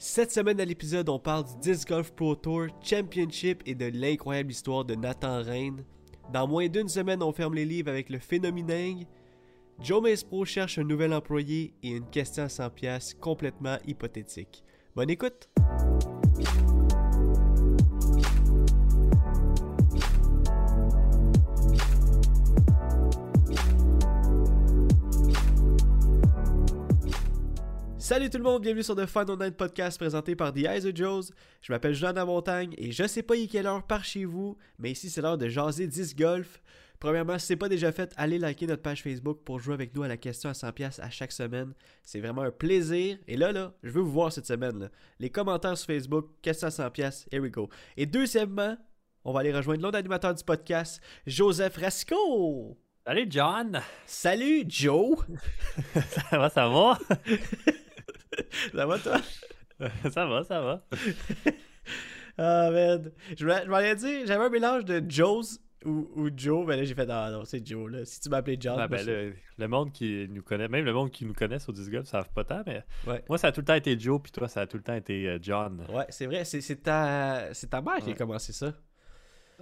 Cette semaine à l'épisode, on parle du Disc Golf Pro Tour Championship et de l'incroyable histoire de Nathan Rain. Dans moins d'une semaine, on ferme les livres avec le phénoméning. Joe Pro cherche un nouvel employé et une question à 100 pièces complètement hypothétique. Bonne écoute! Salut tout le monde, bienvenue sur The Fun Night Podcast présenté par The Eyes of Joes. Je m'appelle Jean la Montagne et je sais pas il est quelle heure par chez vous, mais ici c'est l'heure de jaser 10 golf. Premièrement, si c'est pas déjà fait, allez liker notre page Facebook pour jouer avec nous à la question à 100$ à chaque semaine. C'est vraiment un plaisir. Et là, là, je veux vous voir cette semaine. Là. Les commentaires sur Facebook, question à 100$, here we go. Et deuxièmement, on va aller rejoindre l'autre animateur du podcast, Joseph Rasco. Salut John! Salut Joe! ça va, ça va? ça va, toi? ça va, ça va. ah, merde. Je m'allais dire, j'avais un mélange de Joe's ou, ou Joe, mais là j'ai fait ah non, c'est Joe là. Si tu m'appelais John. Ah, ben, le, monde qui nous connaît, même le monde qui nous connaît sur Discord, ça savent pas tant, mais moi ça a tout le temps été Joe, puis toi ça a tout le temps été euh, John. Ouais, c'est vrai, c'est ta, ta mère qui a commencé ça.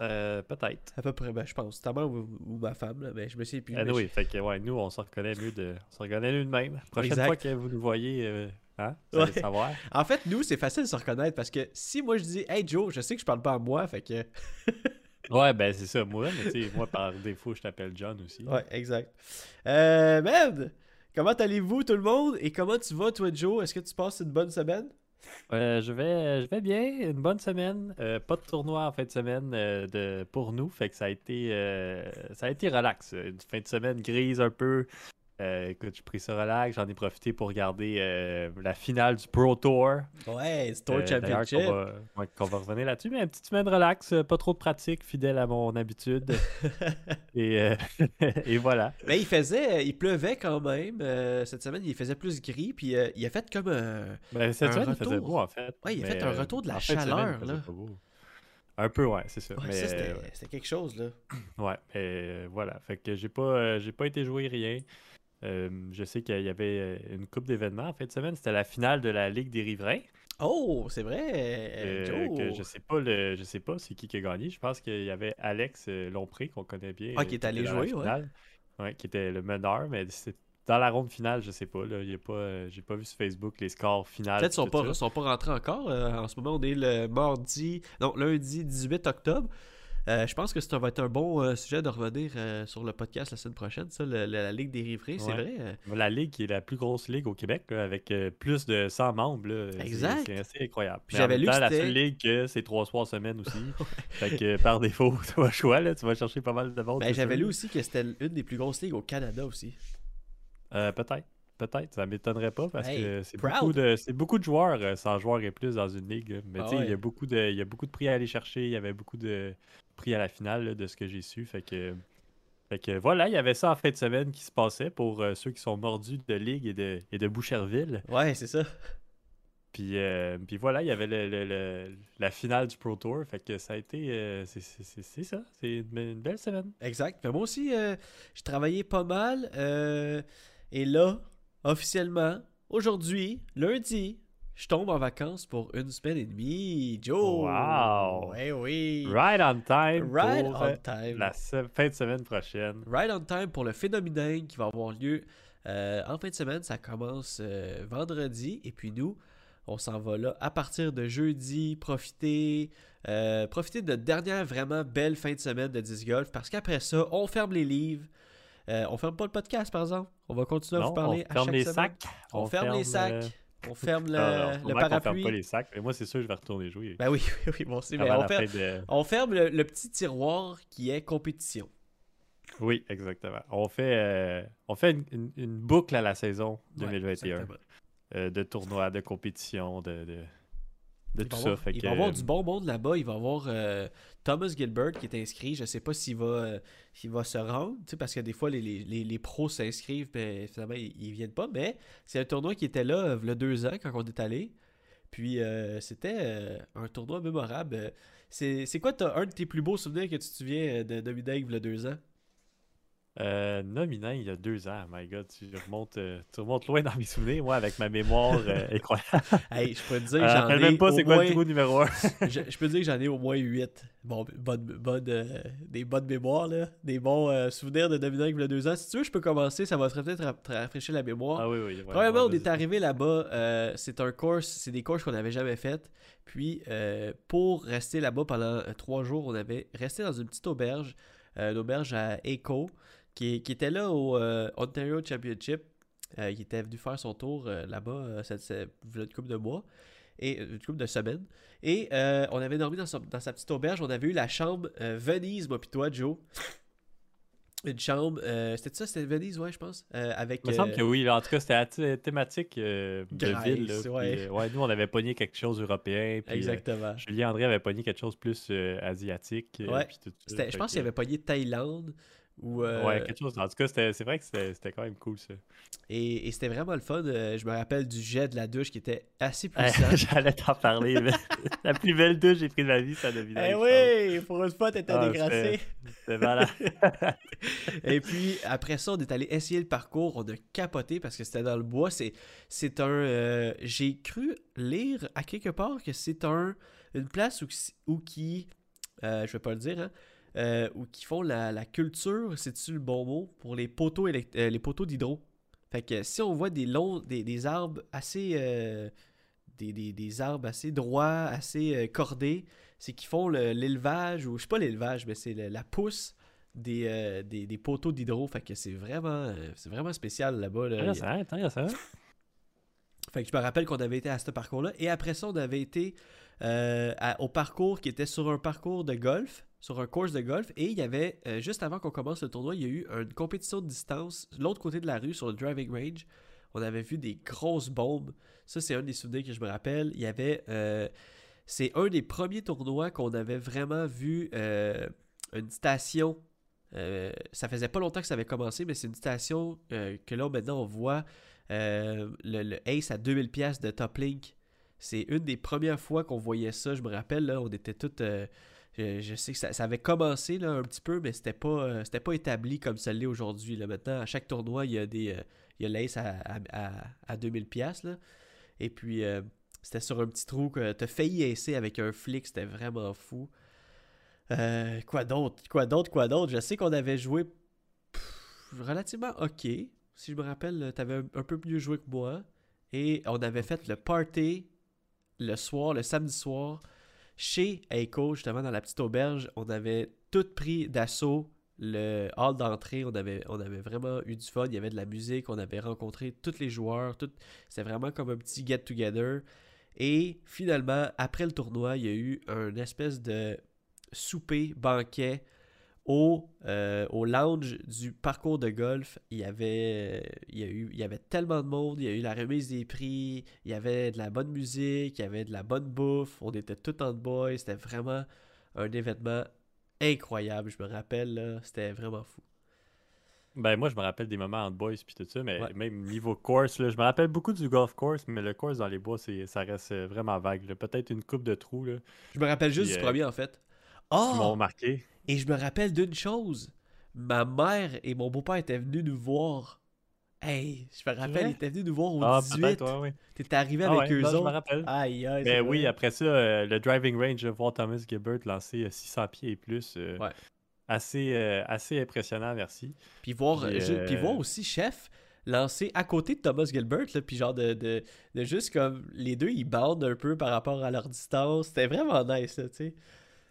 Euh, peut-être. À peu près, ben, je pense. Ta mère ou, ma femme, là, mais je me sais plus. Ah, oui, fait que ouais, nous, on s'en reconnaît mieux de, on s'en reconnaît mieux de même. Prochaine fois que vous nous voyez, euh, hein, savoir. En fait, nous, c'est facile de se reconnaître parce que si moi je dis, hey Joe, je sais que je parle pas à moi, fait que. ouais, ben c'est ça, moi, mais tu sais, moi par défaut, je t'appelle John aussi. Ouais, exact. Euh, merde! Comment allez-vous tout le monde? Et comment tu vas, toi, Joe? Est-ce que tu passes une bonne semaine? Euh, je, vais, je vais bien, une bonne semaine. Euh, pas de tournoi en fin de semaine euh, de, pour nous, fait que ça a été, ça a été relax. Une fin de semaine grise un peu. Euh, écoute, j'ai pris ça relax, j'en ai profité pour regarder euh, la finale du Pro Tour. Ouais, c'est Tour euh, Championship. On va, revenir là-dessus, mais une petite semaine relax, pas trop de pratique, fidèle à mon habitude. et, et, voilà. Mais il faisait, il pleuvait quand même. cette semaine, il faisait plus gris, puis il a fait comme un. Ben, cette semaine, il faisait beau en fait. Ouais, il a fait un retour de la chaleur. là. Un peu, ouais, c'est ça. Ouais, ça c'était quelque chose, là. Ouais, et voilà. Fait que j'ai pas, j'ai pas été jouer rien. Euh, je sais qu'il y avait euh, une coupe d'événements en fin de semaine. C'était la finale de la Ligue des Riverains. Oh, c'est vrai. Euh, je sais pas le, je sais pas c'est qui qui a gagné. Je pense qu'il y avait Alex Lompré qu'on connaît bien. Ah, qui est allé jouer, ouais. Qui était le meneur, mais c'est dans la ronde finale, je sais pas. Là, a pas, j'ai pas vu sur Facebook les scores finales. Peut-être qu'ils sont sont pas rentrés encore. en ce moment, on est le mardi, non lundi 18 octobre. Euh, je pense que ça va être un bon euh, sujet de revenir euh, sur le podcast la semaine prochaine, ça, la Ligue des Riverains, c'est vrai. La Ligue qui est la plus grosse ligue au Québec, avec plus de 100 membres. exact. C'est assez incroyable. J'avais lu la seule ligue, c'est trois soirs semaine aussi. fait que par défaut, tu vas choix, là, tu vas chercher pas mal de monde. Ben, j'avais lu aussi que c'était une des plus grosses ligues au Canada aussi. Peut-être. Peut-être, ça m'étonnerait pas parce que c'est beaucoup, de, beaucoup de joueurs, 100 joueurs et plus dans une ligue. Mais ah tu sais, il y a beaucoup de il y a beaucoup de prix à aller chercher, il y avait beaucoup de prix à la finale de ce que j'ai su. Fait que, fait que voilà, il y avait ça en fin de semaine qui se passait pour euh, ceux qui sont mordus de Ligue et de, et de Boucherville. Ouais, c'est ça. Puis, euh, puis voilà, il y avait le, la finale du Pro Tour. Fait que ça a été. Euh, c'est ça. C'est une, belle semaine. Exact. moi aussi, j'ai travaillé pas mal. et là, officiellement, aujourd'hui, lundi, je tombe en vacances pour une semaine et demie. Joe! Wow! Eh oui! Right on time! Right on euh, time! La fin de semaine prochaine. Right on time pour le phénomène qui va avoir lieu euh, en fin de semaine. Ça commence euh, vendredi. Et puis nous, on s'en va là à partir de jeudi. Profiter, profiter de dernière vraiment belle fin de semaine de 10 golf. Parce qu'après ça, on ferme les livres. on ferme pas le podcast, par exemple. On va continuer à vous parler on ferme les Sacs. On, ferme, les sacs. On ferme le, ah, le parapluie. On ferme pas les sacs. Mais moi, c'est sûr, je vais retourner jouer. Ben oui, oui, bon, c'est mais on, ferme, on ferme le, petit tiroir qui est compétition. Oui, exactement. On fait, euh, on fait une, boucle à la saison 2021 euh, de tournois, de compétition, de, de tout ça. il va y avoir du bon monde là-bas. Il va y avoir euh, Thomas Gilbert qui est inscrit. Je ne sais pas s'il va, euh, va se rendre, parce que des fois, les, les, pros s'inscrivent, mais finalement, ils ne viennent pas. Mais c'est un tournoi qui était là euh, il y a deux ans quand on est allé. Puis c'était un tournoi mémorable. C'est quoi as, un de tes plus beaux souvenirs que tu te souviens de Dominique il y a deux ans? Euh, nominant il y a deux ans, my god, tu remontes, euh, tu remontes loin dans mes souvenirs, moi, avec ma mémoire euh, incroyable. hey, je peux te dire que j'en ai. même pas c'est quoi le trou numéro 1. je, peux te dire que j'en ai au moins 8. Bon, bonne, bonne, euh, des bonnes mémoires, là. Des bons souvenirs de nominant il y a deux ans. Si tu veux, je peux commencer, ça va peut-être rafraîchir la mémoire. Ah oui, oui. Premièrement, on est arrivé là-bas, c'est un course, c'est des courses qu'on n'avait jamais faites. Puis, pour rester là-bas pendant trois jours, on avait resté dans une petite auberge, une auberge à Echo qui, était là au euh, Ontario Championship. Euh, il était venu faire son tour euh, là-bas, cette, une couple de mois, et une couple de semaines. Et on avait dormi dans sa, petite auberge. On avait eu la chambre Venise, moi puis toi, Joe une chambre. c'était ça, c'était Venise, ouais, je pense. avec, Il me semble que oui. en tout cas, c'était thématique de ville. ouais. ouais. nous, on avait pogné quelque chose européen. Exactement. Julien André avait pogné quelque chose plus asiatique. Ouais. je pense qu'il avait pogné Thaïlande. Euh, ouais, quelque chose. En tout cas, c'est vrai que c'était quand même cool ça. Et, c'était vraiment le fun. Euh, je me rappelle du jet de la douche qui était assez puissant. J'allais t'en parler. la plus belle douche que j'ai pris de ma vie, ça devait Eh oui, pour une fois, t'étais ah, dégrassé. C'était malade. et puis, après ça, on est allé essayer le parcours. On a capoté parce que c'était dans le bois. C'est un. Euh, j'ai cru lire à quelque part que c'est un une place où, où qui. je vais pas le dire, hein euh, ou qui font la, culture, c'est-tu le bon mot, pour les poteaux, euh, les poteaux d'hydro? Fait que si on voit des longs, des, arbres assez. Euh, des, arbres assez droits, assez cordés, c'est qu'ils font l'élevage, ou je sais pas l'élevage, mais c'est la pousse des, des, poteaux d'hydro. Fait que c'est vraiment, c'est vraiment spécial là-bas. Là. ça, ça. Fait que je me rappelle qu'on avait été à ce parcours-là. Et après ça, on avait été au parcours qui était sur un parcours de golf sur un course de golf et il y avait, euh, juste avant qu'on commence le tournoi, il y a eu une compétition de distance l'autre côté de la rue sur le driving range. On avait vu des grosses bombes. Ça, c'est un des souvenirs que je me rappelle. Il y avait. Euh, c'est un des premiers tournois qu'on avait vraiment vu euh, une station. ça faisait pas longtemps que ça avait commencé, mais c'est une station que là maintenant on voit le, Ace à 2000 pièces de Top Link. C'est une des premières fois qu'on voyait ça. Je me rappelle, là, on était toutes je, sais que ça, avait commencé là, un petit peu, mais c'était pas, euh, c'était pas établi comme ça l'est aujourd'hui. Maintenant, à chaque tournoi, il y a des euh, l'ace à, à, à, 2000$. Là. Et puis, euh, c'était sur un petit trou que t'as failli acer avec un flic, c'était vraiment fou. quoi d'autre Quoi d'autre Quoi d'autre? Je sais qu'on avait joué relativement ok. Si je me rappelle, t'avais un, un peu mieux joué que moi. Et on avait fait le party le soir, le samedi soir chez Echo, justement, dans la petite auberge, on avait tout pris d'assaut le hall d'entrée. On avait, vraiment eu du fun. Il y avait de la musique. On avait rencontré tous les joueurs. Tout... C'était vraiment comme un petit get-together. Et finalement, après le tournoi, il y a eu un espèce de souper, banquet au, euh, au lounge du parcours de golf, il y, avait, il, y a eu, il y avait tellement de monde, il y a eu la remise des prix, il y avait de la bonne musique, il y avait de la bonne bouffe, on était tout en boys, c'était vraiment un événement incroyable, je me rappelle, c'était vraiment fou. Ben moi je me rappelle des moments en boys puis tout ça, mais même niveau course, là, je me rappelle beaucoup du golf course, mais le course dans les bois, ça reste vraiment vague. Peut-être une coupe de trous. Là. Je me rappelle juste du euh, premier en fait. Oh! Qui m'ont marqué. Et je me rappelle d'une chose. Ma mère et mon beau-père étaient venus nous voir. Hey, je me rappelle, ils étaient venus nous voir au ah, 18. Ouais, T'étais arrivé ah avec eux autres. Je me rappelle. Aïe, aïe. Ben oui, après ça, euh, le driving range de voir Thomas Gilbert lancer 600 euh, pieds et plus. Euh, ouais. Assez, assez impressionnant, merci. Puis voir, puis voir aussi Chef lancer à côté de Thomas Gilbert, là, puis genre de, de, de, juste comme les deux ils bandent un peu par rapport à leur distance. C'était vraiment nice, tu sais.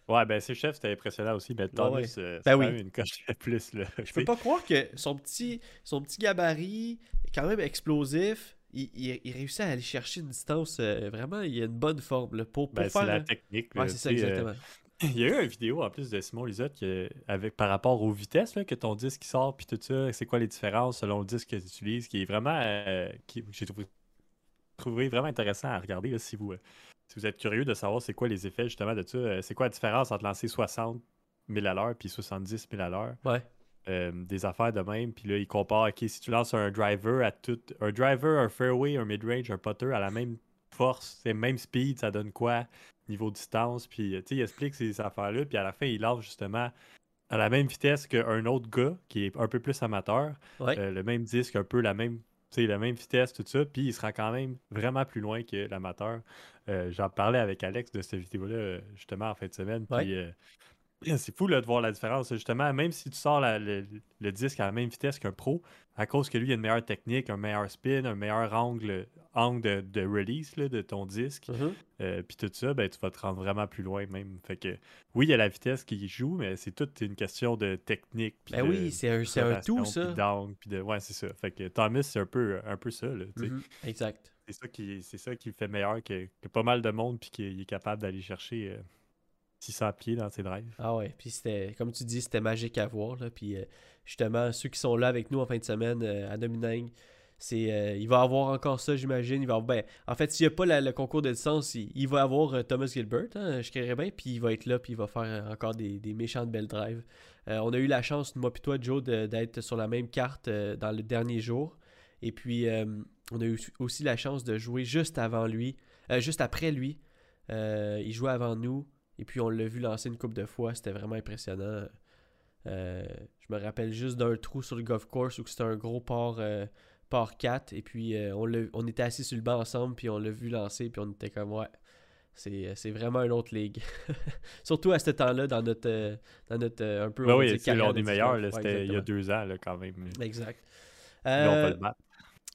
Ouais, ben ses chefs, c'était impressionnant aussi, mais Thomas, ouais. c'est ben oui. une coche de plus. Là, je peux pas croire que son petit, son petit gabarit est quand même explosif. Il, il, réussit à aller chercher une distance. Euh, vraiment, il a une bonne forme là, pour, pour ben, C'est la technique. Ouais, c'est ça, exactement. il y a eu une vidéo en plus de Simon Lisotte avec, par rapport aux vitesses, là, que ton disque sort, puis tout ça, c'est quoi les différences selon le disque que tu utilises, qui est vraiment. Euh, qui j'ai trouvé, trouvé, vraiment intéressant à regarder là, si vous. Euh, si vous êtes curieux de savoir c'est quoi les effets justement de ça, euh, c'est quoi la différence entre lancer 60 000 à l'heure puis 70 000 à l'heure? Ouais. Euh, des affaires de même. Puis là, il compare, OK, si tu lances un driver à tout, un driver, un fairway, un mid-range, un putter à la même force, c'est même speed, ça donne quoi? Niveau distance. Puis, tu sais, il explique ces affaires-là. Puis à la fin, il lance justement à la même vitesse qu'un autre gars qui est un peu plus amateur, le même disque, un peu la même la même vitesse, tout ça, puis il sera quand même vraiment plus loin que l'amateur. J'en parlais avec Alex de cette vidéo-là, justement, en fin de semaine. Puis c'est fou de voir la différence. Justement, même si tu sors le, disque à la même vitesse qu'un pro, à cause que lui, il a une meilleure technique, un meilleur spin, un meilleur angle, angle de, release de ton disque, mm-hmm. euh, puis tout ça, ben, tu vas te rendre vraiment plus loin même. Fait que oui, il y a la vitesse qui joue, mais c'est toute une question de technique. Ben oui, c'est un, tout, ça. de, ouais, c'est ça. Fait que Thomas, c'est un peu, un peu ça. Mm-hmm. Exact. C'est ça, qui, ça qui le fait meilleur que, pas mal de monde, puis qu'il est capable d'aller chercher. Euh, 600 pieds dans ses drives. Ah ouais, puis c'était, comme tu dis, c'était magique à voir. Là. Puis euh, justement, ceux qui sont là avec nous en fin de semaine euh, à Dominang, c'est, euh, il va avoir encore ça, j'imagine. Il va ben, en fait, s'il n'y a pas le concours de distance, il, va avoir Thomas Gilbert, hein, je créerais bien, puis il va être là, puis il va faire encore des, des méchantes belles drives. on a eu la chance, moi et toi, Joe, d'être sur la même carte dans le dernier jour. Et puis, on a eu aussi la chance de jouer juste avant lui, juste après lui. il jouait avant nous. Et puis on l'a vu lancer une coupe de fois, c'était vraiment impressionnant. Euh, je me rappelle juste d'un trou sur le golf course où c'était un gros port, euh, 4. Et puis euh, on, on était assis sur le banc ensemble, puis on l'a vu lancer, puis on était comme ouais. C'est vraiment une autre ligue. Surtout à ce temps-là, dans notre, dans notre un peu. Ben oui, c'est l'un des meilleurs. C'était il y a deux ans, là, quand même. Exact.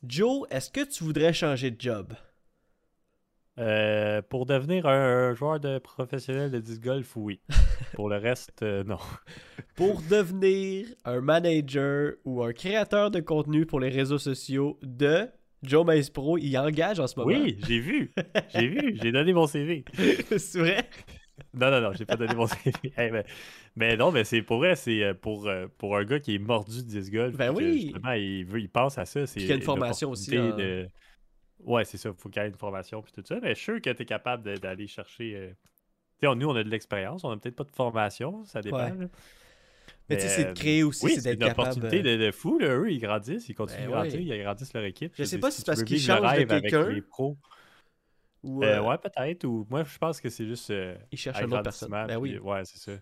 Joe, est-ce que tu voudrais changer de job? Euh, pour devenir un, joueur de professionnel de disc golf, oui. pour le reste, euh, non. Pour devenir un manager ou un créateur de contenu pour les réseaux sociaux de Joe Mace Pro, il engage en ce moment. Oui, j'ai vu. J'ai vu. J'ai donné mon CV. c'est vrai? Non, non, non, j'ai pas donné mon CV. mais, non, mais c'est pour vrai, c'est euh, pour, pour un gars qui est mordu de disc golf. Ben oui. Justement, il, veut, il pense à ça. C'est une formation aussi. De... Ouais, c'est ça. Il faut qu'il y ait une formation puis tout ça. Mais je suis sûr que tu es capable d'aller chercher. Euh, tu sais, nous, on a de l'expérience. On n'a peut-être pas de formation. Ça dépend. Mais, tu sais, c'est de créer aussi, c'est d'être capable. C'est une opportunité de, de, fou. Là. Eux, ils grandissent, ils continuent ben de grandir, ils agrandissent leur équipe. Je sais pas si c'est parce qu'ils changent de quelqu'un. Ou euh, euh... ouais, peut-être. Ou moi, je pense que c'est juste. Euh, ils cherchent une autre personne. Ben oui. ouais, c'est ça.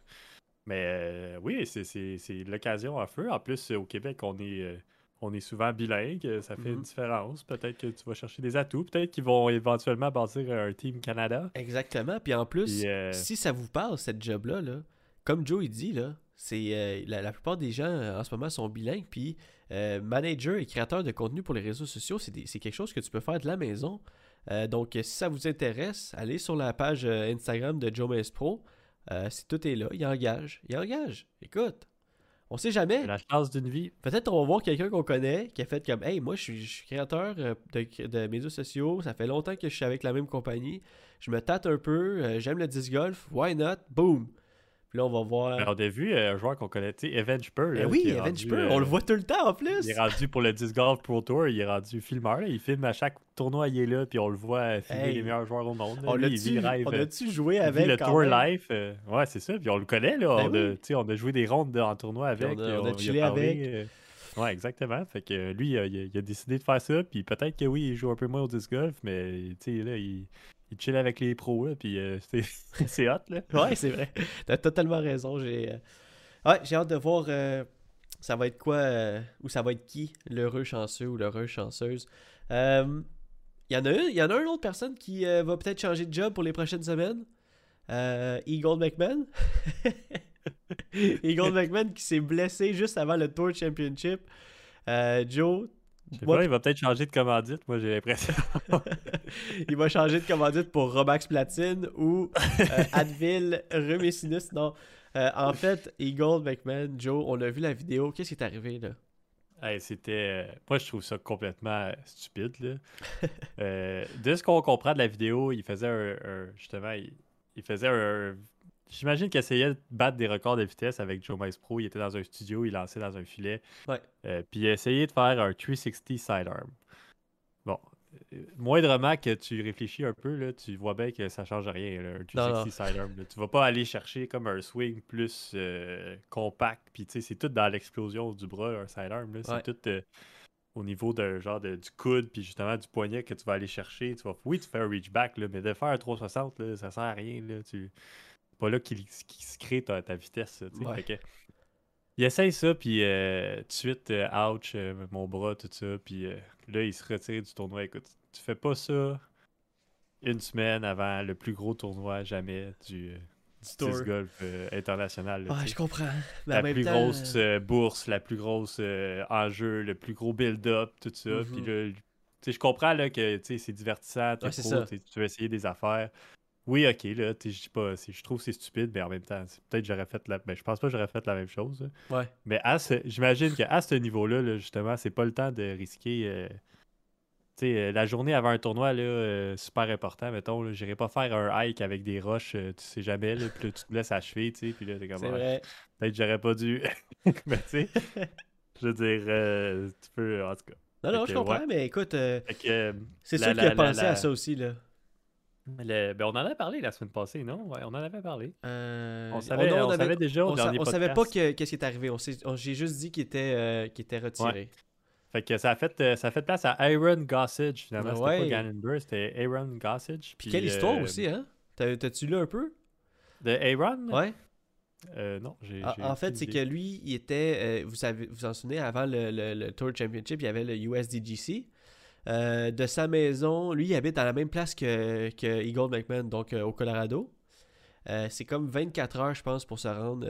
Mais euh, oui, c'est l'occasion à feu. En plus, au Québec, on est on est souvent bilingue, ça fait une mhm. différence. Peut-être que tu vas chercher des atouts, peut-être qu'ils vont éventuellement bâtir un team Canada. Exactement. Puis en plus, euh, si ça vous parle, cette job-là, là, comme Joe il dit, là, c'est euh, la, plupart des gens euh, en ce moment sont bilingues. Puis manager et créateur de contenu pour les réseaux sociaux, c'est quelque chose que tu peux faire de la maison. donc, si ça vous intéresse, allez sur la page Instagram de Joe Mace Pro. si tout est là, il engage. Il engage. Écoute, on sait jamais. La chance d'une vie. Peut-être on va voir quelqu'un qu'on connaît qui a fait comme Hey, moi je suis, créateur euh, de, médias sociaux, ça fait longtemps que je suis avec la même compagnie, je me tâte un peu, euh, j'aime le disc golf, why not? Boom! Puis là, on va voir. Ben, on a vu euh, un joueur qu'on connaît, tu sais, Evan. Ben oui, Evan Spur, on le voit tout le temps en plus. Il est rendu pour le Disc Golf Pro Tour, il est rendu filmeur. Il filme à chaque tournoi, il est là, puis on le voit filmer les meilleurs joueurs au monde. On a-tu joué avec Le Tour Life. Euh, ouais, c'est ça. Puis on le connaît, là. Ben on, a, on, a, joué des rondes en tournoi avec. on a, chillé avec. Euh, ouais, exactement. Fait que lui, il a, décidé de faire ça. Puis peut-être que oui, il joue un peu moins au disc golf, mais tu sais, là, il, il chill avec les pros, là, puis euh, c'est hot, là. ouais, c'est vrai. T'as totalement raison. J'ai euh, ouais, j'ai hâte de voir euh, ça va être quoi, ou ça va être qui, l'heureux chanceux ou l'heureuse chanceuse. Il y, en a une, y en a une autre personne qui va peut-être changer de job pour les prochaines semaines. Eagle McMahon. Eagle McMahon qui s'est blessé juste avant le Tour Championship. Joe, je sais pas, il va peut-être changer de commandite, moi j'ai l'impression. il va changer de commandite pour Robax Platine ou euh, Advil Rumicinus. Non. Euh, en fait, Eagle McMahon, Joe, on a vu la vidéo. Qu'est-ce qui est arrivé là? c'était. Euh, moi, je trouve ça complètement stupide. Là. de ce qu'on comprend de la vidéo, il faisait un. justement, il, faisait un, J'imagine qu'il essayait de battre des records de vitesse avec Joe Mice Pro. Il était dans un studio, il lançait dans un filet. Ouais. Euh, puis il a essayé de faire un 360 sidearm. Bon, euh, moindrement que tu réfléchis un peu, là, tu vois bien que ça change rien, un 360 sidearm. Tu vas pas aller chercher comme un swing plus euh, compact. Puis tu sais, c'est tout dans l'explosion du bras, un sidearm. C'est tout au niveau de, genre du coude, puis justement du poignet que tu vas aller chercher. Tu vas, oui, tu fais un reach back, là, mais de faire un 360, là, ça sert à rien. Là, tu pas là qu'il se crée ta, vitesse. il essaye ça, puis euh, tout de suite, euh, ouch, mon bras, tout ça. Puis là, il se retire du tournoi. Écoute, tu fais pas ça une semaine avant le plus gros tournoi jamais du, du golf international. ouais, je comprends. la plus grosse bourse, la plus grosse enjeu, le plus gros build-up, tout ça. Puis mm-hmm. là, je comprends là, que c'est divertissant, ouais, tu veux essayer des affaires. Oui, ok, là, je dis pas, je trouve que c'est stupide, mais en même temps, peut-être j'aurais fait la. Ben, je pense pas que j'aurais fait la même chose. Ouais. Mais j'imagine qu'à ce niveau-là, là, justement, c'est pas le temps de risquer. Euh, tu sais, euh, la journée avant un tournoi, là, euh, super important, mettons, j'irai pas faire un hike avec des roches, tu sais jamais, là, puis là, tu te laisses achever, tu sais, puis là, t'es comme. Peut-être j'aurais pas dû. mais tu sais, je veux dire, tu peux, en tout cas. Non, non, je comprends, mais écoute, c'est sûr qu'il a pensé à ça aussi, là. Ben, on en avait parlé la semaine passée, non? Ouais, on en avait parlé. Euh, on, savait, on, savait, déjà on, savait pas qu'est-ce qui est arrivé. J'ai juste dit qu'il était, euh, était retiré. Fait que ça a fait, euh, ça a fait place à Aaron Gossage, finalement. c'était pas Gannon c'était Aaron Gossage. Puis, quelle histoire aussi, hein? T'as-tu lu un peu? De Aaron? Ouais. non, j'ai. En, fait, c'est que lui, il était. vous savez, vous en souvenez, avant le, le, Tour Championship, il y avait le USDGC. Euh, de sa maison, lui, il habite dans la même place que, que Eagle McMahon, donc euh, au Colorado. Euh, c'est comme 24 heures, je pense, pour se rendre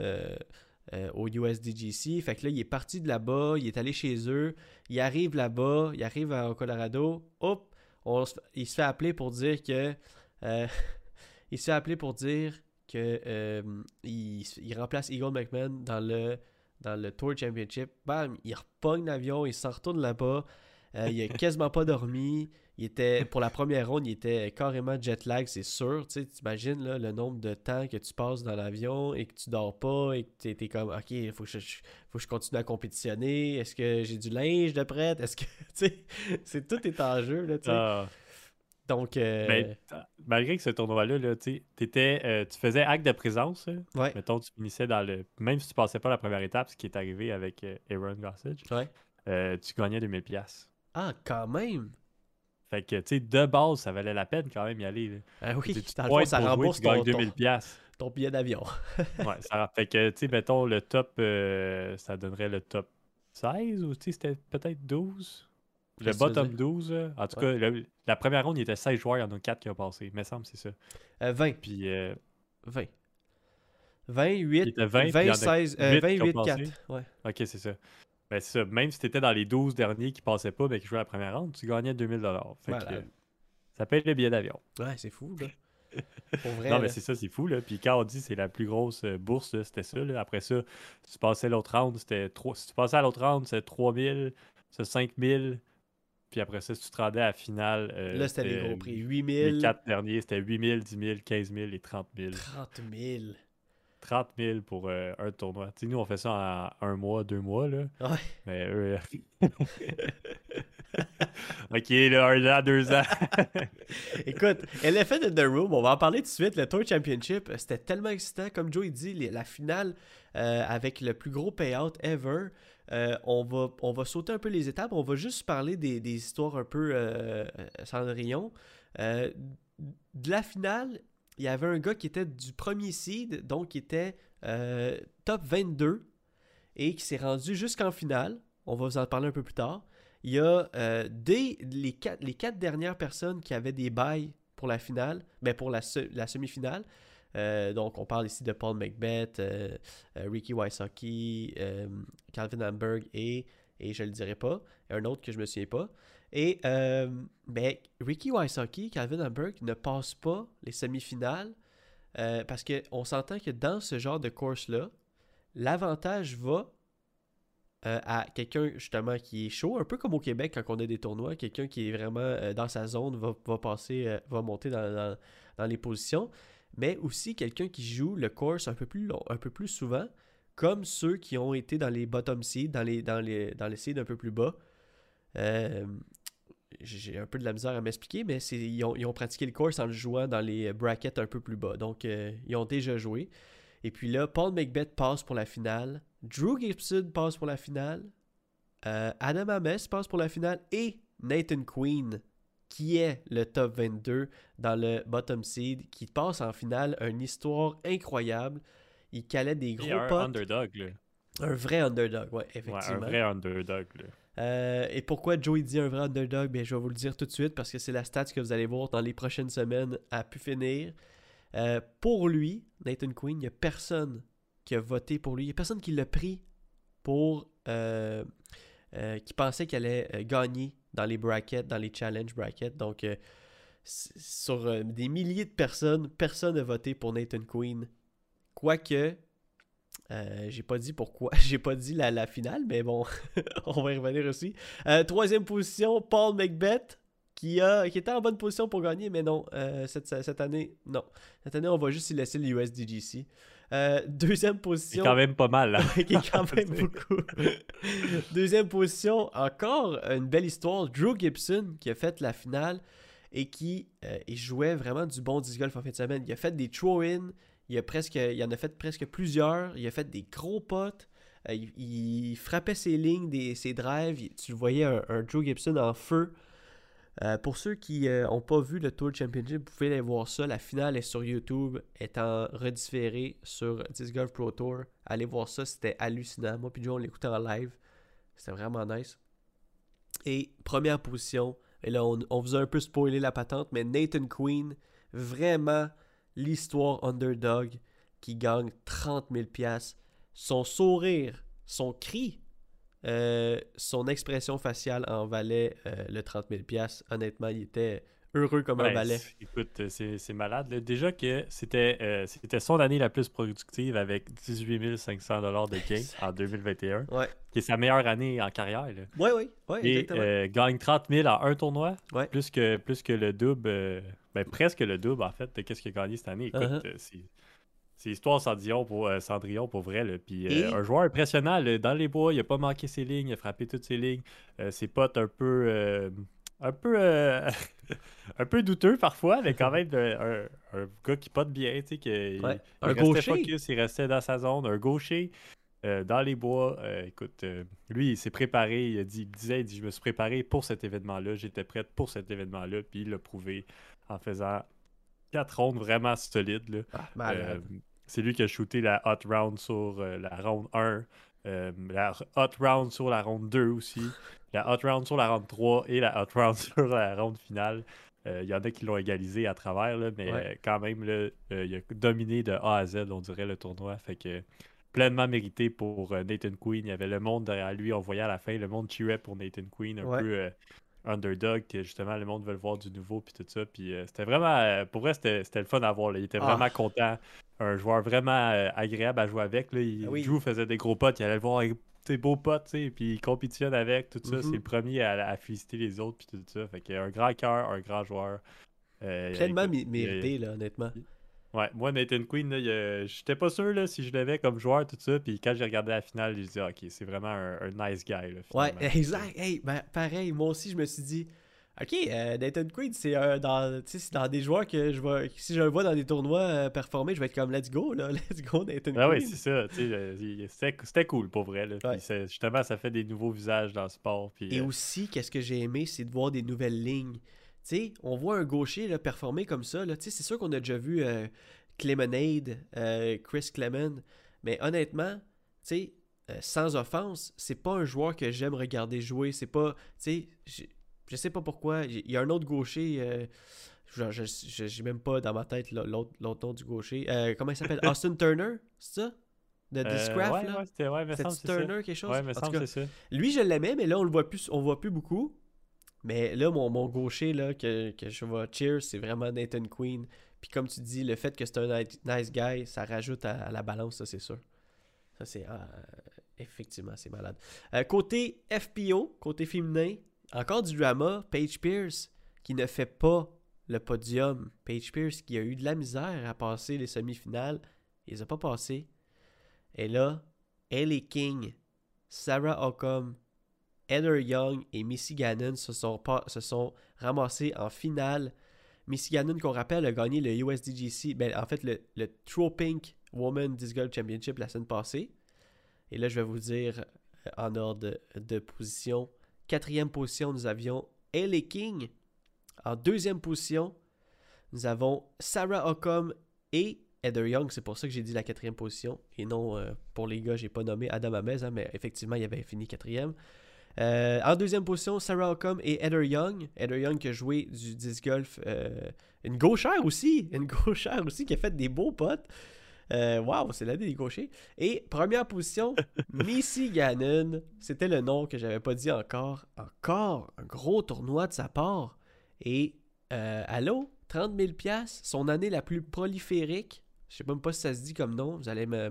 au USDGC. Fait que là, il est parti de là-bas, il est allé chez eux, il arrive là-bas, il arrive au Colorado. Hop, il se fait appeler pour dire que. il se fait appeler pour dire que il, remplace Eagle McMahon dans le, dans le Tour Championship. Bam, il repogne l'avion, il s'en retourne là-bas. Euh, il a quasiment pas dormi. Il était, pour la première ronde, il était carrément jet lag, c'est sûr. Tu imagines le nombre de temps que tu passes dans l'avion et que tu dors pas et que tu es, comme OK, il faut, que je, faut que je continue à compétitionner. Est-ce que j'ai du linge de prêt? Est-ce que c'est tout est en jeu. Là, ah. Donc. Euh, malgré que ce tournoi-là, là, euh, tu faisais acte de présence. Ouais. Mettons, tu finissais dans le. Même si tu passais pas la première étape, ce qui est arrivé avec Aaron Gossage, tu gagnais 2000$. Ah, quand même! Fait que, tu sais, de base, ça valait la peine quand même y aller. Ah oui, tu dans le ça rembourse ton, 2000 ton, billet d'avion. ouais, ça fait que, tu sais, mettons, le top, euh, ça donnerait le top 16 ou, tu sais, c'était peut-être 12? Le bottom 12, en tout cas, la première ronde, il était 16 joueurs, il y en a 4 qui ont passé. Il me semble, c'est ça. 20. Euh, Puis. 20. 20, 8, 20, 20 16, 20, 8, 4. Ouais. Ok, c'est ça. Ben, ça. Même si tu étais dans les 12 derniers qui passaient pas, mais qui jouaient la première ronde, tu gagnais 2000 fait que, Ça paye le billet d'avion. Ouais, c'est fou, là. non, mais c'est ça, c'est fou. Là. Puis quand on dit c'est la plus grosse euh, bourse, c'était ça. Là. Après ça, si tu passais l'autre round, c'était 3... Si tu passais à l'autre round, c'était 3000, c'est 5000. Puis après ça, si tu te rendais à la finale. Euh, là, c'était les gros prix. 8000. Les quatre derniers, c'était 8000, 10 000, 15 000 et 30 000. 30 000. 30 000 pour euh, un tournoi. Nous, on fait ça en un mois, deux mois, là. Ouais. Mais eux... ok, là, un an, deux ans. Écoute, Elephant in the Room, on va en parler tout de suite. Le Tour Championship, c'était tellement excitant. Comme Joe dit, la finale euh, avec le plus gros payout ever. Euh, on, va, on va sauter un peu les étapes. On va juste parler des, des histoires un peu Cendrillon. de la finale, il y avait un gars qui était du premier seed, donc qui était euh, top 22 et qui s'est rendu jusqu'en finale. On va vous en parler un peu plus tard. Il y a euh, les, quatre, les quatre dernières personnes qui avaient des bails pour la finale, mais ben, pour la, la semi-finale. Euh, donc, on parle ici de Paul McBeth, Ricky Wysocki, Calvin Hamburg et, et je ne le dirai pas, un autre que je ne me souviens pas. Et euh, ben, Ricky Wysocki, Calvin Hamburg ne passe pas les semi-finales euh, parce qu'on s'entend que dans ce genre de course-là, l'avantage va euh, à quelqu'un justement qui est chaud, un peu comme au Québec quand on a des tournois, quelqu'un qui est vraiment dans sa zone va, va passer, va monter dans, dans, les positions, mais aussi quelqu'un qui joue le course un peu plus long, un peu plus souvent, comme ceux qui ont été dans les bottom seeds, dans les, dans les, dans les seeds un peu plus bas. J'ai un peu de la misère à m'expliquer, mais ils ont, ils ont, pratiqué le course en le jouant dans les brackets un peu plus bas. Donc, euh, ils ont déjà joué. Et puis là, Paul McBeth passe pour la finale. Drew Gibson passe pour la finale. Euh, Adam Ames passe pour la finale. Et Nathan Queen, qui est le top 22 dans le bottom seed, qui passe en finale. Une histoire incroyable. Il calait des gros potes. underdog, là. Un vrai underdog, ouais, effectivement. un vrai underdog. Euh, et pourquoi Joey dit un vrai underdog Bien, je vais vous le dire tout de suite parce que c'est la stat que vous allez voir dans les prochaines semaines à pu finir. Euh, pour lui, Nathan Quinn, il n'y a personne qui a voté pour lui. Il n'y a personne qui l'a pris pour. Euh, qui pensait qu'il allait gagner dans les brackets, dans les challenge brackets. Donc, sur des milliers de personnes, personne n'a voté pour Nathan Quinn. Quoique, euh, j'ai pas dit pourquoi, j'ai pas dit la, la finale, mais bon, on va y revenir aussi. Euh, troisième position, Paul Macbeth, qui, a, qui était en bonne position pour gagner, mais non, euh, cette, cette, année, non. Cette année, on va juste y laisser le USDGC. deuxième position. C'est quand même pas mal, là. qui est quand même beaucoup. deuxième position, encore une belle histoire. Drew Gibson, qui a fait la finale et qui jouait vraiment du bon disc golf en fin de semaine. Il a fait des throw-in, il, a presque, il en a fait presque plusieurs. Il a fait des gros potes. Euh, il, frappait ses lignes, ses drives. tu voyais un, Joe Gibson en feu. Euh, pour ceux qui n'ont euh, pas vu le Tour Championship, vous pouvez aller voir ça. La finale est sur YouTube, étant redifférée sur Disc Golf Pro Tour. Allez voir ça, c'était hallucinant. Moi puis Joe, on l'écoutait en live. C'était vraiment nice. Et première position, et là on, on vous a un peu spoilé la patente, mais Nathan Queen, vraiment l'histoire underdog qui gagne 30 000 pièces Son sourire, son cri, euh, son expression faciale en valait euh, le 30 000 pièces Honnêtement, il était heureux comme un balai. Écoute, c'est malade. Déjà que c'était euh, c'était son année la plus productive avec 18 500 de gains en 2021. Ouais. Qui est sa meilleure année en carrière. Oui, oui. Ouais, Et gagne 30 000 à un tournoi. Plus, que, plus que le double. Ben, presque le double, en fait, de qu'est-ce qu'il a gagné cette année. Écoute, uh-huh. euh, c'est histoire Cendrillon pour, euh, Cendrillon pour vrai. Là. Puis, euh, Un joueur impressionnant dans les bois, il a pas manqué ses lignes, il a frappé toutes ses lignes. ses potes un peu. Un peu. un peu douteux parfois, mais quand même un, gars qui pote bien, tu sais, qui un gaucher. focus, il restait dans sa zone, un gaucher. dans les bois, écoute, lui, il s'est préparé, il, a dit, il disait, il dit, je me suis préparé pour cet événement-là, j'étais prêt pour cet événement-là, puis il l'a prouvé en faisant quatre rondes vraiment solides. Ah, euh, c'est lui qui a shooté la hot round sur euh, la ronde 1, euh, la hot round sur la ronde 2 aussi, la hot round sur la ronde 3 et la hot round sur la ronde finale. Il y en a qui l'ont égalisé à travers, mais quand même, il a dominé de A à Z, on dirait, le tournoi. Fait que pleinement mérité pour Nathan Queen. Il y avait le monde derrière lui. On voyait à la fin le monde cheerait pour Nathan Queen, un peu underdog, que justement le monde veut voir du nouveau, puis tout ça. Puis euh, c'était vraiment, euh, pour vrai, c'était le fun à voir. Il était vraiment ah. content. Un joueur vraiment euh, agréable à jouer avec. Là. Il ah joue, faisait des gros potes, il allait le voir ses beaux potes, puis il compétitionne avec, tout ça. C'est mm-hmm. le premier à, féliciter les autres, puis tout ça. Fait qu'il a un grand cœur, un grand joueur. Pleinement mérité, là, honnêtement. Ouais, moi, Nathan Queen, j'étais pas sûr là, si je l'avais comme joueur, tout ça. Puis quand j'ai regardé la finale, j'ai dit, ok, c'est vraiment un, nice guy. Là, ouais, exact. Hey, ben, pareil, moi aussi, je me suis dit, ok, euh, Nathan Queen, c'est dans, dans des joueurs que je vois, si je le vois dans des tournois euh, performer, je vais être comme, let's go, là, let's go, Nathan ah, oui, c'est ça. Euh, c'était cool pour vrai. Là, justement, ça fait des nouveaux visages dans le sport. Puis, Et aussi, qu'est-ce que j'ai aimé, c'est de voir des nouvelles lignes on voit un gaucher là, performer comme ça. C'est sûr qu'on a déjà vu euh, Clemonade, euh, Chris Clement, mais honnêtement, euh, sans offense, c'est pas un joueur que j'aime regarder jouer. C'est pas. Je, sais pas pourquoi. Il y a un autre gaucher. je n'ai même pas dans ma tête l'autre nom du gaucher. comment il s'appelle? Austin Turner, c'est ça? De Discraft là? c'était ouais, Turner quelque chose? Ouais, me semble, ça. lui je l'aimais mais là on le voit plus on voit plus beaucoup mais là, mon, mon gaucher là, que, je vois cheer, c'est vraiment Nathan Queen. Puis comme tu dis, le fait que c'est un nice guy, ça rajoute à, la balance, ça c'est sûr. Ça c'est ah, effectivement, c'est malade. Euh, côté FPO, côté féminin, encore du drama. Paige Pierce qui ne fait pas le podium. Paige Pierce qui a eu de la misère à passer les semi-finales. Il les a pas passé. Et là, Ellie King, Sarah Ockham, Heather Young et Missy Gannon se sont, se sont ramassés en finale. Missy Gannon, qu'on rappelle, a gagné le USDGC, ben, en fait le, le True Pink Woman Disc Golf Championship la semaine passée. Et là, je vais vous dire euh, en ordre de, position. Quatrième position, nous avions Ellie King. En deuxième position, nous avons Sarah Ockham et Heather Young, c'est pour ça que j'ai dit la quatrième position. Et non, euh, pour les gars, j'ai pas nommé Adam Amez, hein, mais effectivement, il avait fini quatrième. Euh, en deuxième position, Sarah Ockham et Heather Young. Heather Young qui a joué du disc golf. Euh, une gauchère aussi. Une gauchère aussi qui a fait des beaux potes. Waouh, c'est l'année des gauchers. Et première position, Missy Gannon. C'était le nom que j'avais pas dit encore. Encore un gros tournoi de sa part. Et allô, 30 000 son année la plus proliférique. Je sais même pas si ça se dit comme nom. Vous allez me,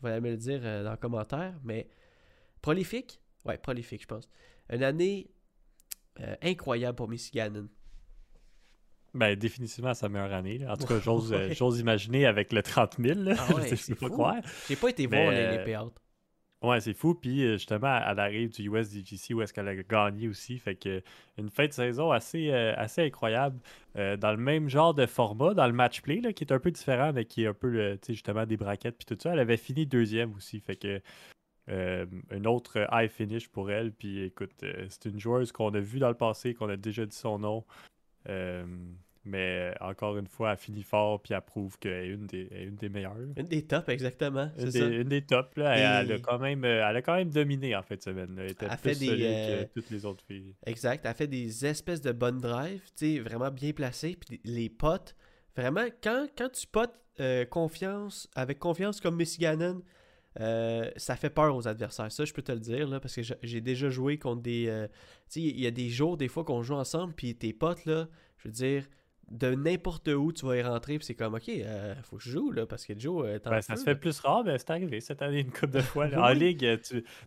vous allez me le dire dans le commentaire. Mais prolifique, Ouais, prolifique, je pense. Une année euh, incroyable pour Michigan. Ben, définitivement sa meilleure année. En tout cas, euh, j'ose imaginer avec le 30 000. Ah ouais, je peux pas croire. J'ai pas été voir les, les Ouais, c'est fou. Puis euh, justement, elle arrive du USDGC où est-ce qu'elle a gagné aussi. Fait que une fin de saison assez, assez incroyable. dans le même genre de format, dans le match play, là, qui est un peu différent, mais qui est un peu justement des braquettes puis tout ça. Elle avait fini deuxième aussi. Fait que euh, un autre high finish pour elle. Puis écoute, euh, c'est une joueuse qu'on a vue dans le passé, qu'on a déjà dit son nom. Euh, mais encore une fois, elle finit fort puis elle prouve qu'elle est une des, une des meilleures. Une des tops, exactement. Une des, une des tops. Là. Elle, a quand même, elle a quand même dominé en fait semaine. Elle était plus fait des, que toutes les autres filles. Exact. Elle fait des espèces de bonnes drives, vraiment bien placées. Puis les potes, vraiment, quand, quand tu potes confiance, avec confiance comme Michiganen, euh, ça fait peur aux adversaires. Ça, je peux te le dire, là, parce que j'ai déjà joué contre des. Euh, tu sais, il y a des jours, des fois, qu'on joue ensemble, puis tes potes, là, je veux dire, de n'importe où, tu vas y rentrer, puis c'est comme, OK, euh, faut que je joue, là, parce que Joe. Euh, ben, ça se fait plus rare, mais c'est arrivé cette année une couple de fois. en ligue,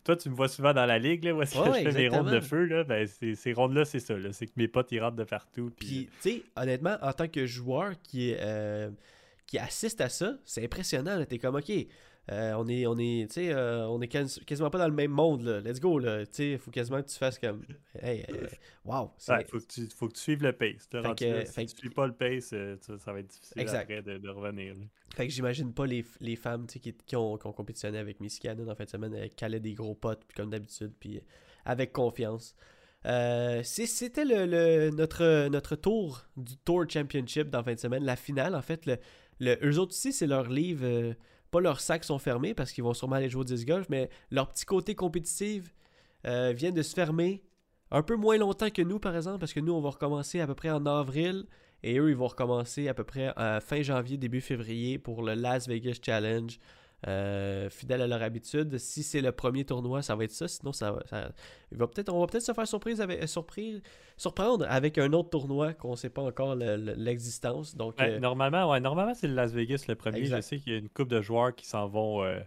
toi, tu me vois souvent dans la ligue, là, où est-ce que je fais mes rondes de feu, là, ben, ces rondes-là, c'est ça, c'est que mes potes, ils rentrent de partout. Puis, tu sais, honnêtement, en tant que joueur qui, qui assiste à ça, c'est impressionnant, t'es comme, OK euh, on est, on est, euh, on est quasiment pas dans le même monde, là. Let's go, là. Tu faut quasiment que tu fasses comme. Hey, euh, wow. Ouais, faut, que tu, faut que tu suives le pace. si tu suis pas le pace, ça, va être difficile après de, revenir. Fait que j'imagine pas les, les femmes qui, qui, ont, qui ont compétitionné avec Miss Cannon en fin de semaine, elles calaient des gros potes, comme d'habitude, puis avec confiance. C'était le, notre, notre tour du Tour Championship dans la fin de semaine, la finale. En fait, le, le eux autres ici, c'est leur livre pas leurs sacs sont fermés parce qu'ils vont sûrement aller jouer au disc golf, mais leur petit côté compétitif euh, vient de se fermer un peu moins longtemps que nous, par exemple, parce que nous, on va recommencer à peu près en avril et eux, ils vont recommencer à peu près euh, fin janvier, début février pour le Las Vegas Challenge. Euh, fidèles à leur habitude. Si c'est le premier tournoi, ça va être ça. Sinon, ça, va peut-être, on va peut-être se faire surprise avec, surprise, surprendre avec un autre tournoi qu'on ne sait pas encore l'existence. Donc, euh, normalement, ouais, normalement, c'est le Las Vegas le premier. Je sais qu'il y a une couple de joueurs qui s'en vont euh,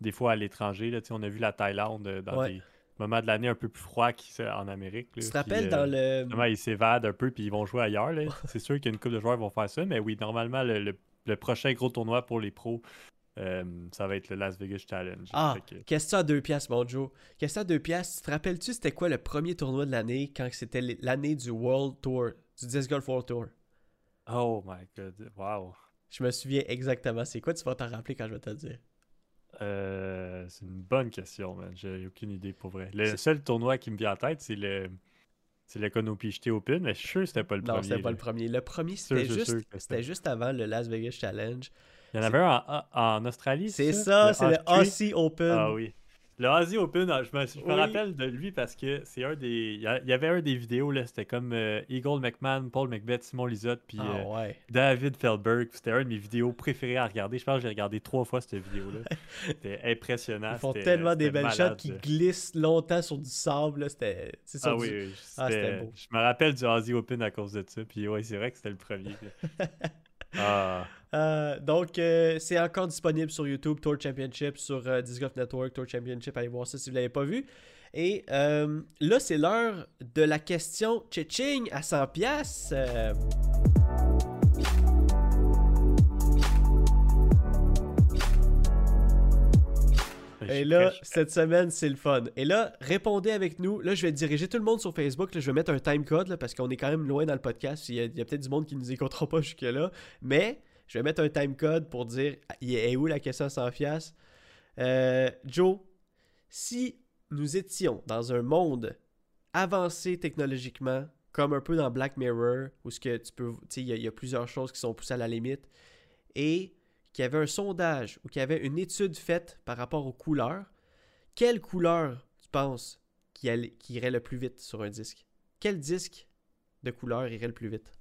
des fois à l'étranger. Là, on a vu la Thaïlande dans des moments de l'année un peu plus froids en Amérique. tu te rappelles dans le. ils s'évadent un peu puis ils vont jouer ailleurs. c'est sûr qu'il y a une couple de joueurs qui vont faire ça, mais oui, normalement, le prochain gros tournoi pour les pros, euh, ça va être le Las Vegas Challenge. Ah, question à deux piastres, mon Joe. Question à deux piastres. Tu te rappelles-tu c'était quoi le premier tournoi de l'année quand c'était l'année du World Tour, du Disc Golf World Tour? Oh my god, wow. Je me souviens exactement. C'est quoi tu vas t'en rappeler quand je vais te le dire? Euh, c'est une bonne question, man. J'ai aucune idée pour vrai. Le seul tournoi qui me vient en tête, c'est le c'est le Open, mais je suis sûr que c'était pas le premier. Non, c'était pas le premier. Le premier, c'était juste, c'était juste avant le Las Vegas Challenge. Il y en avait un en, Australie. C'est ça, c'est le Aussie Open. Ah oui. Le Aussie Open, je me, rappelle de lui parce que c'est un des. Il y avait un des vidéos, là, c'était comme euh, Eagle McMahon, Paul McBeth, Simon Lizotte, puis ah euh, David Feldberg. C'était un de mes vidéos préférées à regarder. Je pense que j'ai regardé trois fois cette vidéo-là. C'était impressionnant. Ils font tellement des belles shots qui glissent longtemps sur du sable. C'était. Ah oui, ah, c'était beau. Je me rappelle du Aussie Open à cause de ça. Puis ouais, c'est vrai que c'était le premier. ah. Euh, donc, euh, c'est encore disponible sur YouTube, Tour Championship, sur euh, Disc Golf Network, Tour Championship. Allez voir ça si vous ne l'avez pas vu. Et là, c'est l'heure de la question Tching à 100 pièces. Et là, cette semaine, c'est le fun. Et là, répondez avec nous. Là, je vais diriger tout le monde sur Facebook. je vais mettre un time code parce qu'on est quand même loin dans le podcast. Il y a, peut-être du monde qui ne nous écoutera pas jusque-là. Mais je vais mettre un time code pour dire est où la question sans fias. Euh, Joe, si nous étions dans un monde avancé technologiquement, comme un peu dans Black Mirror, où ce que tu peux, il y, a plusieurs choses qui sont poussées à la limite, et qu'il y avait un sondage ou qu'il y avait une étude faite par rapport aux couleurs, quelle couleur tu penses qui, irait le plus vite sur un disque? Quel disque de couleur irait le plus vite?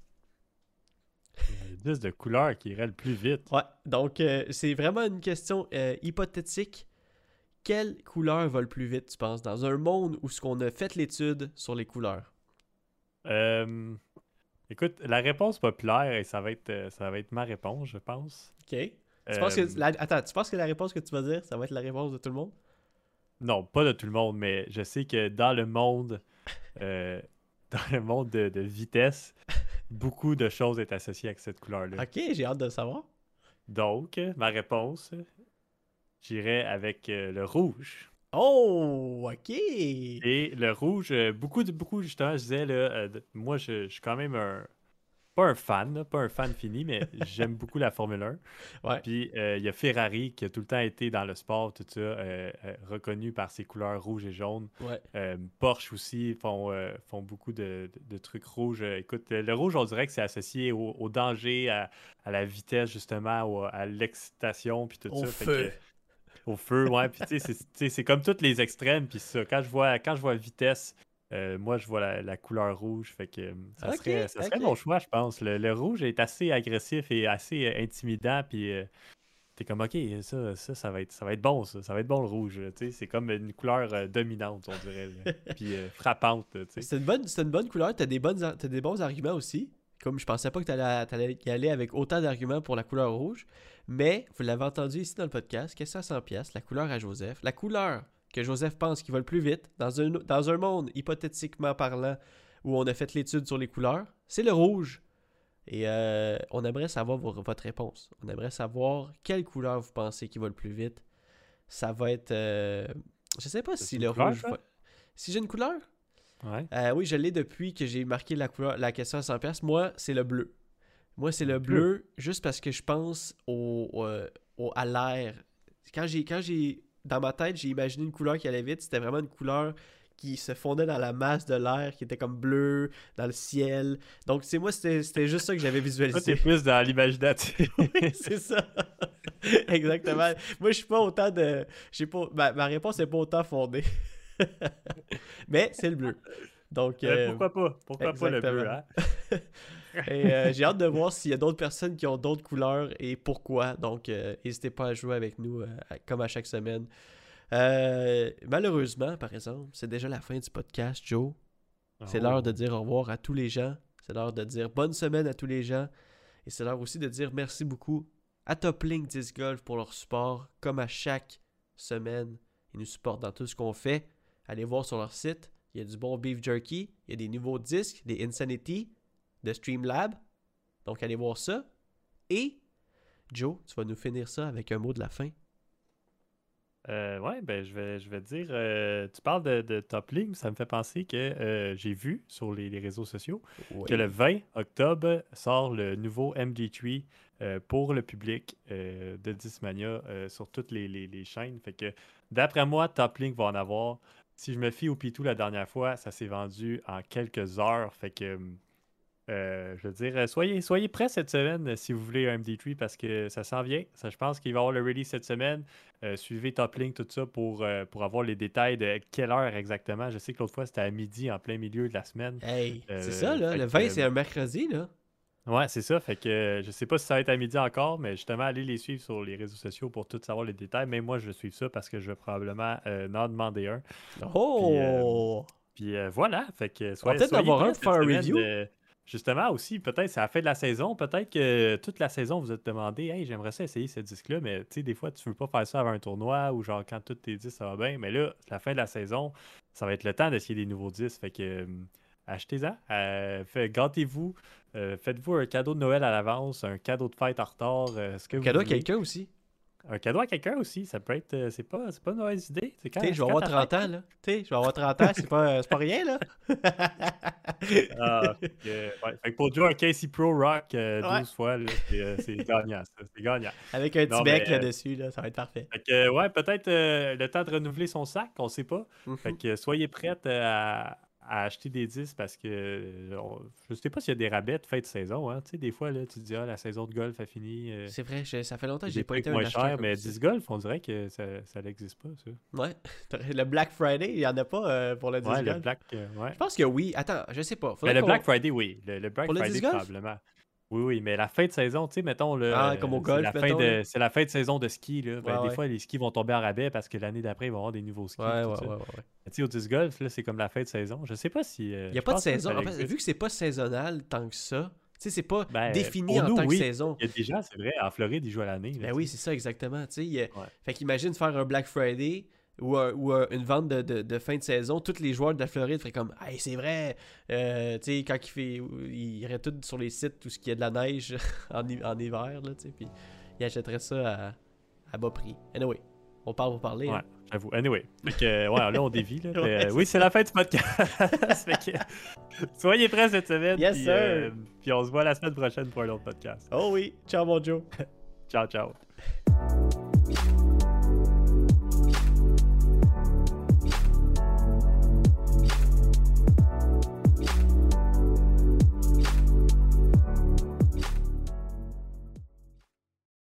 Disque de couleur qui irait le plus vite. Ouais, donc euh, c'est vraiment une question euh, hypothétique. Quelle couleur va le plus vite, tu penses, dans un monde où ce qu'on a fait l'étude sur les couleurs? Euh, écoute, la réponse populaire, et ça va être, ça va être ma réponse, je pense. OK. Tu penses que Attends, tu penses que la réponse que tu vas dire, ça va être la réponse de tout le monde? Non, pas de tout le monde, mais je sais que dans le monde, dans le monde de, vitesse, beaucoup de choses sont associées avec cette couleur-là. Ok, j'ai hâte de le savoir. Donc, ma réponse, j'irai avec euh, le rouge. Oh, ok. Et le rouge, euh, beaucoup, de, beaucoup justement, je disais, là, moi, je, suis quand même un, pas un fan, pas un fan fini, mais j'aime beaucoup la Formule 1. Ouais. Puis euh, il y a Ferrari qui a tout le temps été dans le sport, tout ça, euh, euh, reconnu par ses couleurs rouges et jaunes. Ouais. Porsche aussi font, font beaucoup de, trucs rouges. Écoute, le rouge, on dirait que c'est associé au, danger, à, la vitesse, justement, à l'excitation, puis tout au ça. Feu. au feu, ouais. Puis tu sais, c'est comme tous les extrêmes. Puis ça, quand je vois, quand je vois vitesse, euh, moi, je vois la, couleur rouge, fait que euh, ça, serait, ça serait, mon choix, je pense. Le, rouge est assez agressif et assez euh, intimidant, puis t'es comme, ok, ça, ça, ça, va être, ça va être bon, ça, ça va être bon le rouge. C'est comme une couleur dominante, on dirait, puis frappante. C'est une, bonne, une bonne couleur, t'as des, bonnes, as des bons arguments aussi. Comme je pensais pas que t'allais allais y aller avec autant d'arguments pour la couleur rouge, mais vous l'avez entendu ici dans le podcast, question à 100 pièces, la couleur à Joseph, la couleur que Joseph pense qu'il va le plus vite, dans un, dans un monde hypothétiquement parlant où on a fait l'étude sur les couleurs, c'est le rouge. Et euh, on aimerait savoir votre réponse. On aimerait savoir quelle couleur vous pensez qui va le plus vite. Ça va être. Euh, je sais pas si le rouge. Si j'ai une couleur? Ouais. Euh, Oui, je l'ai depuis que j'ai marqué la, couleur, la question à 100$. Moi, c'est le bleu. Moi, c'est le bleu, juste parce que je pense au, au à l'air. Quand j'ai dans ma tête, j'ai imaginé une couleur qui allait vite. C'était vraiment une couleur qui se fondait dans la masse de l'air, qui était comme bleu, dans le ciel. Donc, c'est moi, c'était juste ça que j'avais visualisé. Toi, t'es plus dans l'imaginatif. c'est ça. Exactement. Moi, je suis pas autant de... Pas... Ma, réponse n'est pas autant fondée. Mais c'est le bleu. Donc, euh, pourquoi pas? Pourquoi pas le bleu, hein? Et euh, j'ai hâte de voir s'il y a d'autres personnes qui ont d'autres couleurs et pourquoi. Donc, euh, n'hésitez pas à jouer avec nous euh, comme à chaque semaine. malheureusement, par exemple, c'est déjà la fin du podcast, Joe. C'est l'heure de oh. dire au revoir à tous les gens. C'est l'heure de dire bonne semaine à tous les gens. Et c'est l'heure aussi de dire merci beaucoup à Top Link 10 Golf pour leur support. Comme à chaque semaine, ils nous supportent dans tout ce qu'on fait. Allez voir sur leur site. Il y a du bon beef jerky. Il y a des nouveaux disques, des Insanity de Streamlab. Donc, allez voir ça. Et, Joe, tu vas nous finir ça avec un mot de la fin. Euh, ouais, ben je vais, je vais te dire, euh, tu parles de, de Top Link, ça me fait penser que euh, j'ai vu sur les, réseaux sociaux que le 20 octobre sort le nouveau MD3 euh, pour le public de Dismania sur toutes les, les, chaînes. Fait que d'après moi, Top Link va en avoir. Si je me fie au Pitou la dernière fois, ça s'est vendu en quelques heures. Fait que euh, je veux dire, euh, soyez, soyez prêts cette semaine euh, si vous voulez un MD3 parce que ça s'en vient. Ça, je pense qu'il va y avoir le release cette semaine. suivez Toplink, tout ça pour, pour avoir les détails de quelle heure exactement. Je sais que l'autre fois c'était à midi en plein milieu de la semaine. Hey, c'est ça, là. Le 20, c'est un mercredi, là. Ouais, c'est ça. Fait que je sais pas si ça va être à midi encore, mais justement, allez les suivre sur les réseaux sociaux pour tout savoir les détails. Mais moi, je vais suivre ça parce que je vais probablement en demander un. Oh! Puis, voilà. Fait que, On va peut-être avoir un pour faire un review. Justement, aussi, peut-être, c'est à la fin de la saison. Peut-être que toute la saison, vous êtes demandé, hey, j'aimerais ça essayer ce disque-là, mais tu sais, des fois, tu veux pas faire ça avant un tournoi ou genre quand tous tes disques, ça va bien. Mais là, la fin de la saison, ça va être le temps d'essayer des nouveaux disques. Fait que euh, achetez-en. Euh, gâtez-vous. Euh, faites-vous un cadeau de Noël à l'avance, un cadeau de fête en retard. ce que cadeau à quelqu'un aussi. Un cadeau à quelqu'un aussi, ça peut être. Euh, c'est pas, pas une mauvaise idée. Tu sais, je vais avoir 30 ans, là. Tu sais, je vais avoir 30 ans, c'est pas, pas rien, là. ah, ouais. Fait que pour jouer un Casey Pro Rock 12 euh, fois, euh, c'est gagnant. C'est gagnant. Avec un petit bec là-dessus, là, ça va être parfait. Fait que, ouais, peut-être le temps de renouveler son sac, on sait pas. Fait mhm. que soyez prêts à, acheter des disques parce que euh, je sais pas s'il y a des rabais de fin de saison. Hein. Tu sais, des fois, là, tu te dis, ah, la saison de golf a fini. Euh, c'est vrai, ça fait longtemps que j'ai pas été un moins cher, mais 10 golf, on dirait que ça, n'existe pas, ça. Ouais. Le Black Friday, il y en a pas euh, pour le 10 ouais, golf. Le Black, ouais. Je pense que oui. Attends, je sais pas. le Black Friday, oui. Le, Black Friday, probablement. Oui, oui, mais la fin de saison, tu sais, mettons, le, ah, comme au golf, c'est la, fin de saison de ski. Là. Ben, des fois, les skis vont tomber en rabais parce que l'année d'après, ils vont avoir des nouveaux skis. Ouais, ouais, ouais, Tu sais, au disc golf, c'est comme la fin de saison. Je sais pas si. Euh, Il n'y a pas de saison. En fait, vu que c'est pas saisonnal tant que ça, tu sais, c'est pas ben, défini en tant que saison. Il y a déjà, c'est vrai, en Floride, ils jouent à l'année. Ben oui, c'est ça, exactement. Tu sais, Fait qu'imagine faire un Black Friday ou, une vente de, fin de saison, tous les joueurs de la Floride feraient comme Hey, c'est vrai, euh, tu sais, quand il fait. Il irait tout sur les sites, tout ce qui a de la neige en, hiver, là, tu sais, puis ils achèteraient ça à, bas prix. Anyway, on parle pour parler. Ouais, hein. j'avoue. Anyway, ouais, là, on dévie, là. Euh, oui, c'est la fin du podcast. soyez prêts cette semaine. Yes, sir. Euh, puis on se voit la semaine prochaine pour un autre podcast. Oh oui. Ciao, mon Joe. ciao, ciao.